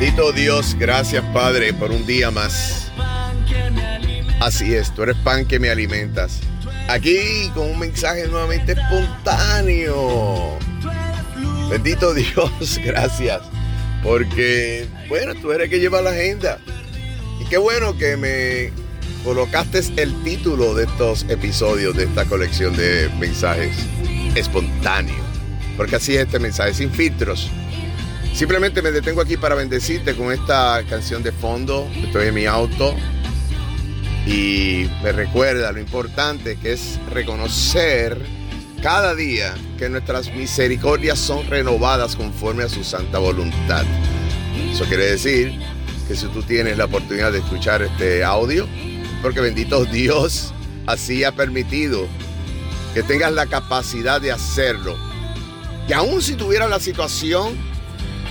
Bendito Dios, gracias Padre por un día más. Así es, tú eres pan que me alimentas. Aquí con un mensaje nuevamente espontáneo. Bendito Dios, gracias. Porque, bueno, tú eres el que lleva la agenda. Y qué bueno que me colocaste el título de estos episodios, de esta colección de mensajes espontáneos. Porque así es este mensaje, sin filtros Simplemente me detengo aquí para bendecirte con esta canción de fondo. Estoy en mi auto y me recuerda lo importante que es reconocer cada día que nuestras misericordias son renovadas conforme a su santa voluntad. Eso quiere decir que si tú tienes la oportunidad de escuchar este audio, porque bendito Dios así ha permitido que tengas la capacidad de hacerlo. Y aún si tuviera la situación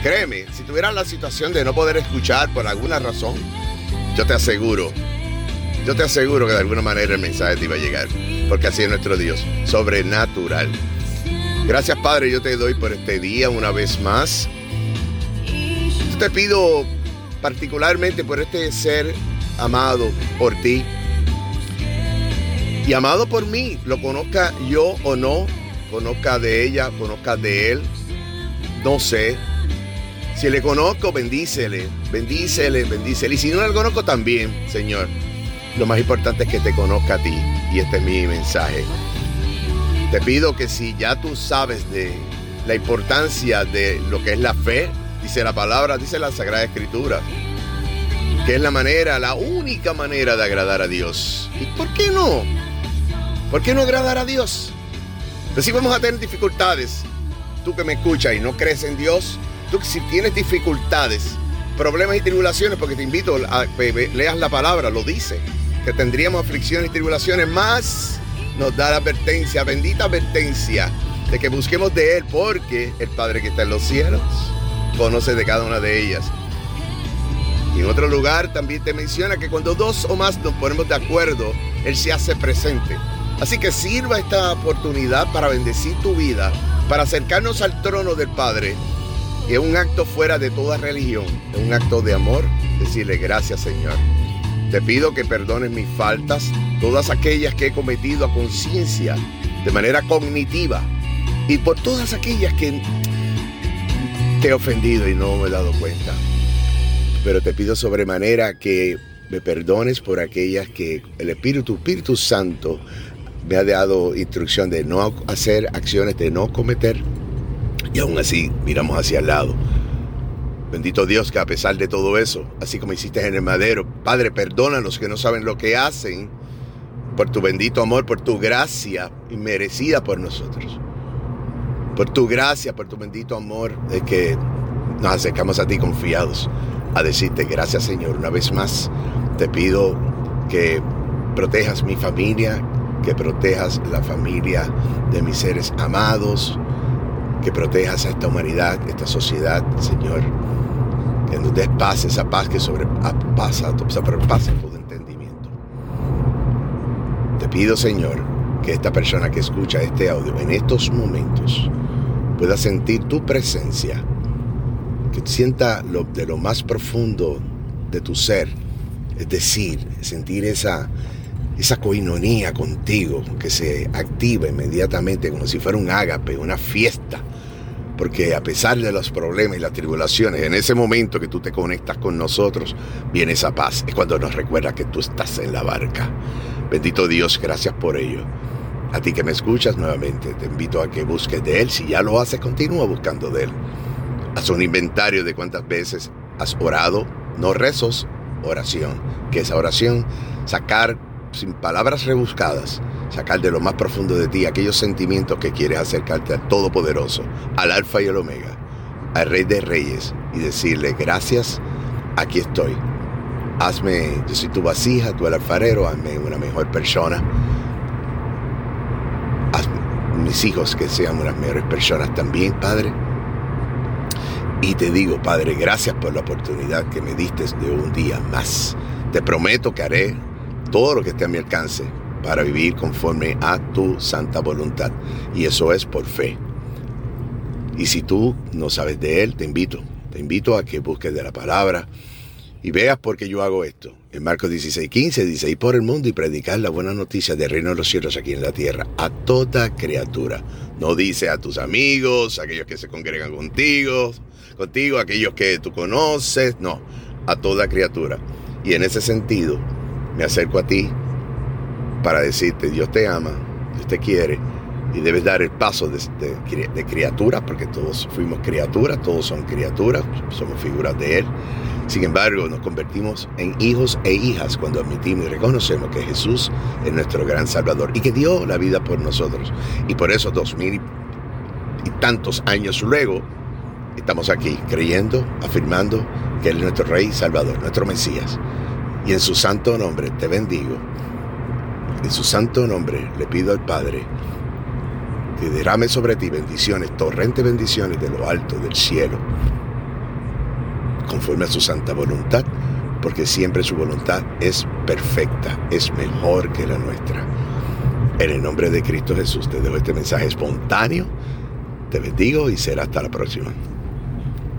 Créeme, si tuvieras la situación de no poder escuchar por alguna razón, yo te aseguro, yo te aseguro que de alguna manera el mensaje te iba a llegar, porque así es nuestro Dios, sobrenatural. Gracias Padre, yo te doy por este día una vez más. Yo te pido particularmente por este ser amado por ti y amado por mí, lo conozca yo o no, conozca de ella, conozca de él, no sé, si le conozco, bendícele, bendícele, bendícele. Y si no le conozco también, Señor, lo más importante es que te conozca a ti. Y este es mi mensaje. Te pido que si ya tú sabes de la importancia de lo que es la fe, dice la palabra, dice la Sagrada Escritura, que es la manera, la única manera de agradar a Dios. ¿Y por qué no? ¿Por qué no agradar a Dios? Pues si vamos a tener dificultades, tú que me escuchas y no crees en Dios, tú si tienes dificultades, problemas y tribulaciones, porque te invito a que leas la palabra, lo dice, que tendríamos aflicciones y tribulaciones, más nos da la advertencia, bendita advertencia, de que busquemos de Él, porque el Padre que está en los cielos conoce de cada una de ellas. Y en otro lugar también te menciona que cuando dos o más nos ponemos de acuerdo, Él se hace presente. Así que sirva esta oportunidad para bendecir tu vida, para acercarnos al trono del Padre es un acto fuera de toda religión, es un acto de amor, decirle gracias Señor. Te pido que perdones mis faltas, todas aquellas que he cometido a conciencia, de manera cognitiva, y por todas aquellas que te he ofendido y no me he dado cuenta. Pero te pido sobremanera que me perdones por aquellas que el Espíritu, Espíritu Santo, me ha dado instrucción de no hacer acciones, de no cometer y aún así miramos hacia el lado. Bendito Dios que a pesar de todo eso, así como hiciste en el madero, Padre, los que no saben lo que hacen, por tu bendito amor, por tu gracia inmerecida por nosotros. Por tu gracia, por tu bendito amor, de que nos acercamos a ti confiados a decirte gracias Señor. Una vez más, te pido que protejas mi familia, que protejas la familia de mis seres amados, que protejas a esta humanidad, esta sociedad, Señor. Que nos des paz, esa paz que sobrepasa, sobrepasa todo entendimiento. Te pido, Señor, que esta persona que escucha este audio en estos momentos pueda sentir tu presencia, que sienta de lo más profundo de tu ser, es decir, sentir esa, esa coinonía contigo que se activa inmediatamente como si fuera un ágape, una fiesta porque a pesar de los problemas y las tribulaciones, en ese momento que tú te conectas con nosotros, viene esa paz. Es cuando nos recuerda que tú estás en la barca. Bendito Dios, gracias por ello. A ti que me escuchas nuevamente, te invito a que busques de Él. Si ya lo haces, continúa buscando de Él. Haz un inventario de cuántas veces has orado, no rezos, oración. Que esa oración, sacar sin palabras rebuscadas, sacar de lo más profundo de ti aquellos sentimientos que quieres acercarte al Todopoderoso, al Alfa y el Omega, al Rey de Reyes, y decirle, gracias, aquí estoy. Hazme, yo soy tu vasija, tú el alfarero, hazme una mejor persona. Haz mis hijos que sean unas mejores personas también, Padre. Y te digo, Padre, gracias por la oportunidad que me diste de un día más. Te prometo que haré todo lo que esté a mi alcance para vivir conforme a tu santa voluntad. Y eso es por fe. Y si tú no sabes de Él, te invito Te invito a que busques de la palabra y veas por qué yo hago esto. En Marcos 16, 15 dice, y por el mundo y predicar la buena noticia del reino de los cielos aquí en la tierra, a toda criatura. No dice a tus amigos, aquellos que se congregan contigo, contigo, aquellos que tú conoces, no, a toda criatura. Y en ese sentido, me acerco a ti para decirte, Dios te ama, Dios te quiere, y debes dar el paso de, de, criatura, porque todos fuimos criaturas, todos son criaturas, somos figuras de Él. Sin embargo, nos convertimos en hijos e hijas cuando admitimos y reconocemos que Jesús es nuestro gran Salvador y que dio la vida por nosotros. Y por eso, dos mil y tantos años luego, estamos aquí creyendo, afirmando que Él es nuestro Rey Salvador, nuestro Mesías. Y en su santo nombre te bendigo. En su santo nombre le pido al Padre que derrame sobre ti bendiciones, torrente bendiciones de lo alto del cielo, conforme a su santa voluntad, porque siempre su voluntad es perfecta, es mejor que la nuestra. En el nombre de Cristo Jesús te dejo este mensaje espontáneo, te bendigo y será hasta la próxima.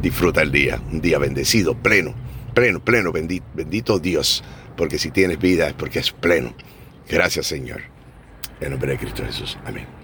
Disfruta el día, un día bendecido, pleno, pleno, pleno, bendito, bendito Dios, porque si tienes vida es porque es pleno. Gracias Señor. En nombre de Cristo Jesús. Amén.